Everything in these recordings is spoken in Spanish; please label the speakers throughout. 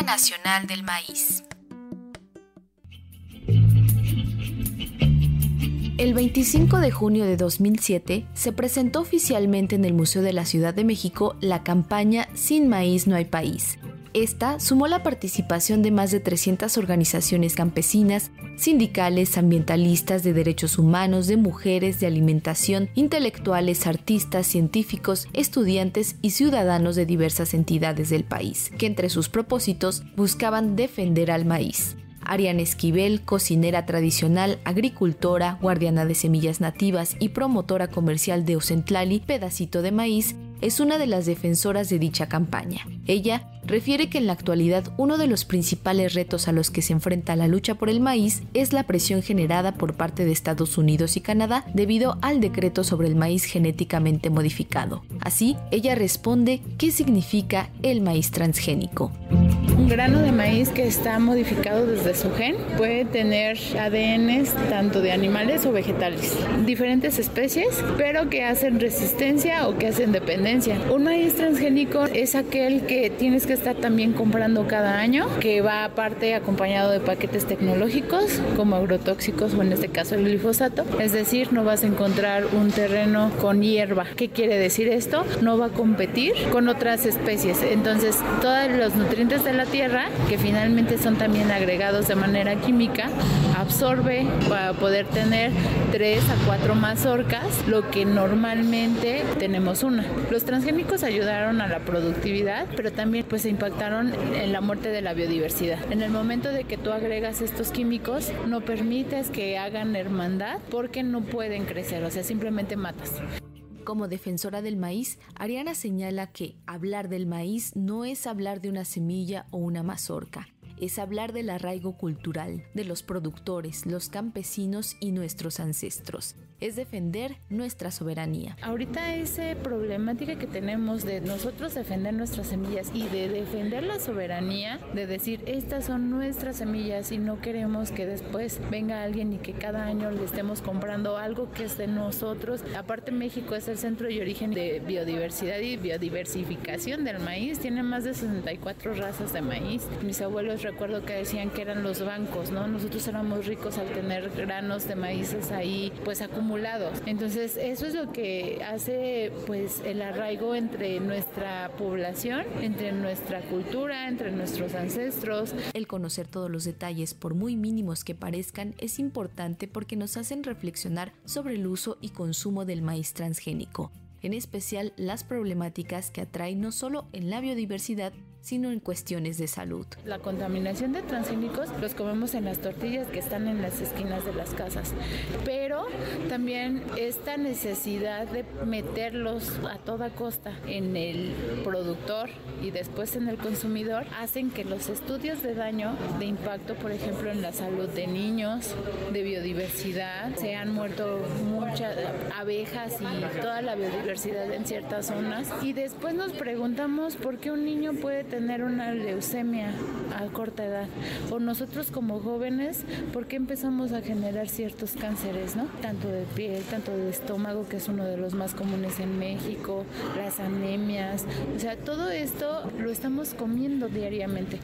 Speaker 1: Nacional del Maíz. El 25 de junio de 2007 se presentó oficialmente en el Museo de la Ciudad de México la campaña Sin maíz no hay país. Esta sumó la participación de más de 300 organizaciones campesinas, sindicales, ambientalistas, de derechos humanos, de mujeres, de alimentación, intelectuales, artistas, científicos, estudiantes y ciudadanos de diversas entidades del país, que entre sus propósitos buscaban defender al maíz. Ariana Esquivel, cocinera tradicional, agricultora, guardiana de semillas nativas y promotora comercial de Ocentlali, Pedacito de Maíz, es una de las defensoras de dicha campaña. Ella refiere que en la actualidad uno de los principales retos a los que se enfrenta la lucha por el maíz es la presión generada por parte de Estados Unidos y Canadá debido al decreto sobre el maíz genéticamente modificado. Así, ella responde qué significa el maíz transgénico.
Speaker 2: Grano de maíz que está modificado desde su gen puede tener ADNs tanto de animales o vegetales, diferentes especies, pero que hacen resistencia o que hacen dependencia. Un maíz transgénico es aquel que tienes que estar también comprando cada año, que va aparte acompañado de paquetes tecnológicos como agrotóxicos o en este caso el glifosato. Es decir, no vas a encontrar un terreno con hierba. ¿Qué quiere decir esto? No va a competir con otras especies. Entonces, todos los nutrientes de la tierra, que finalmente son también agregados de manera química, absorbe para poder tener tres a cuatro mazorcas, lo que normalmente tenemos una. Los transgénicos ayudaron a la productividad, pero también pues se impactaron en la muerte de la biodiversidad. En el momento de que tú agregas estos químicos, no permites que hagan hermandad porque no pueden crecer, o sea, simplemente matas.
Speaker 1: Como defensora del maíz, Ariana señala que hablar del maíz no es hablar de una semilla o una mazorca, es hablar del arraigo cultural, de los productores, los campesinos y nuestros ancestros es defender nuestra soberanía.
Speaker 2: Ahorita esa problemática que tenemos de nosotros defender nuestras semillas y de defender la soberanía, de decir estas son nuestras semillas y no queremos que después venga alguien y que cada año le estemos comprando algo que es de nosotros. Aparte México es el centro y origen de biodiversidad y biodiversificación del maíz, tiene más de 64 razas de maíz. Mis abuelos recuerdo que decían que eran los bancos, ¿no? Nosotros éramos ricos al tener granos de maíces ahí pues acumulados entonces, eso es lo que hace pues el arraigo entre nuestra población, entre nuestra cultura, entre nuestros ancestros.
Speaker 1: El conocer todos los detalles, por muy mínimos que parezcan, es importante porque nos hacen reflexionar sobre el uso y consumo del maíz transgénico, en especial las problemáticas que atrae no solo en la biodiversidad, sino en cuestiones de salud.
Speaker 2: La contaminación de transgénicos los comemos en las tortillas que están en las esquinas de las casas, pero también esta necesidad de meterlos a toda costa en el productor y después en el consumidor hacen que los estudios de daño, de impacto, por ejemplo, en la salud de niños, de biodiversidad, se han muerto muchas abejas y toda la biodiversidad en ciertas zonas y después nos preguntamos por qué un niño puede tener una leucemia a corta edad. O nosotros como jóvenes, ¿por qué empezamos a generar ciertos cánceres, ¿no? Tanto de piel, tanto de estómago, que es uno de los más comunes en México, las anemias. O sea, todo esto lo estamos comiendo diariamente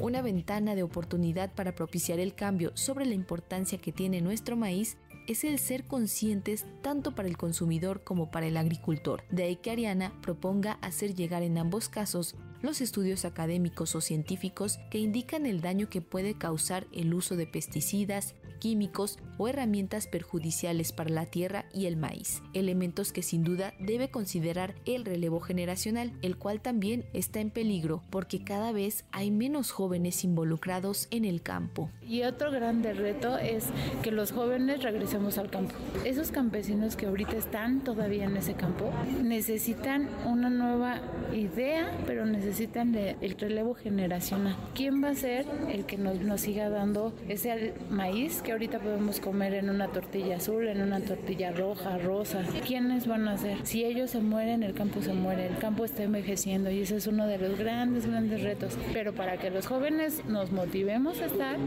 Speaker 1: una ventana de oportunidad para propiciar el cambio sobre la importancia que tiene nuestro maíz es el ser conscientes tanto para el consumidor como para el agricultor. De ahí que Ariana proponga hacer llegar en ambos casos los estudios académicos o científicos que indican el daño que puede causar el uso de pesticidas, químicos o herramientas perjudiciales para la tierra y el maíz, elementos que sin duda debe considerar el relevo generacional, el cual también está en peligro porque cada vez hay menos jóvenes involucrados en el campo.
Speaker 2: Y otro grande reto es que los jóvenes regresemos al campo. Esos campesinos que ahorita están todavía en ese campo necesitan una nueva idea, pero necesitan el relevo generacional. ¿Quién va a ser el que nos, nos siga dando ese maíz que ahorita podemos comer en una tortilla azul, en una tortilla roja, rosa. ¿Quiénes van a hacer? Si ellos se mueren, el campo se muere, el campo está envejeciendo y ese es uno de los grandes, grandes retos. Pero para que los jóvenes nos motivemos a estar,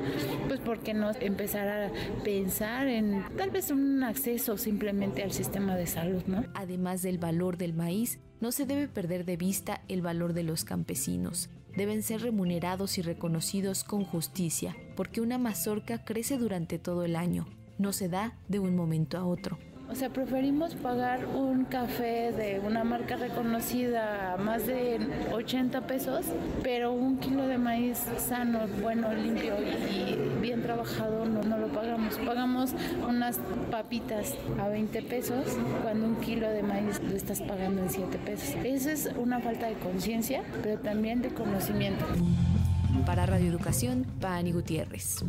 Speaker 2: pues porque no empezar a pensar en tal vez un acceso simplemente al sistema de salud, ¿no?
Speaker 1: Además del valor del maíz, No se debe perder de vista el valor de los campesinos. Deben ser remunerados y reconocidos con justicia, porque una mazorca crece durante todo el año, no se da de un momento a otro.
Speaker 2: O sea, preferimos pagar un café de una marca reconocida a más de 80 pesos, pero un kilo de maíz sano, bueno, limpio y bien trabajado no, no lo pagamos. Pagamos unas papitas a 20 pesos cuando un kilo de maíz lo estás pagando en 7 pesos. Esa es una falta de conciencia, pero también de conocimiento.
Speaker 1: Para Radio Educación, Pani Gutiérrez.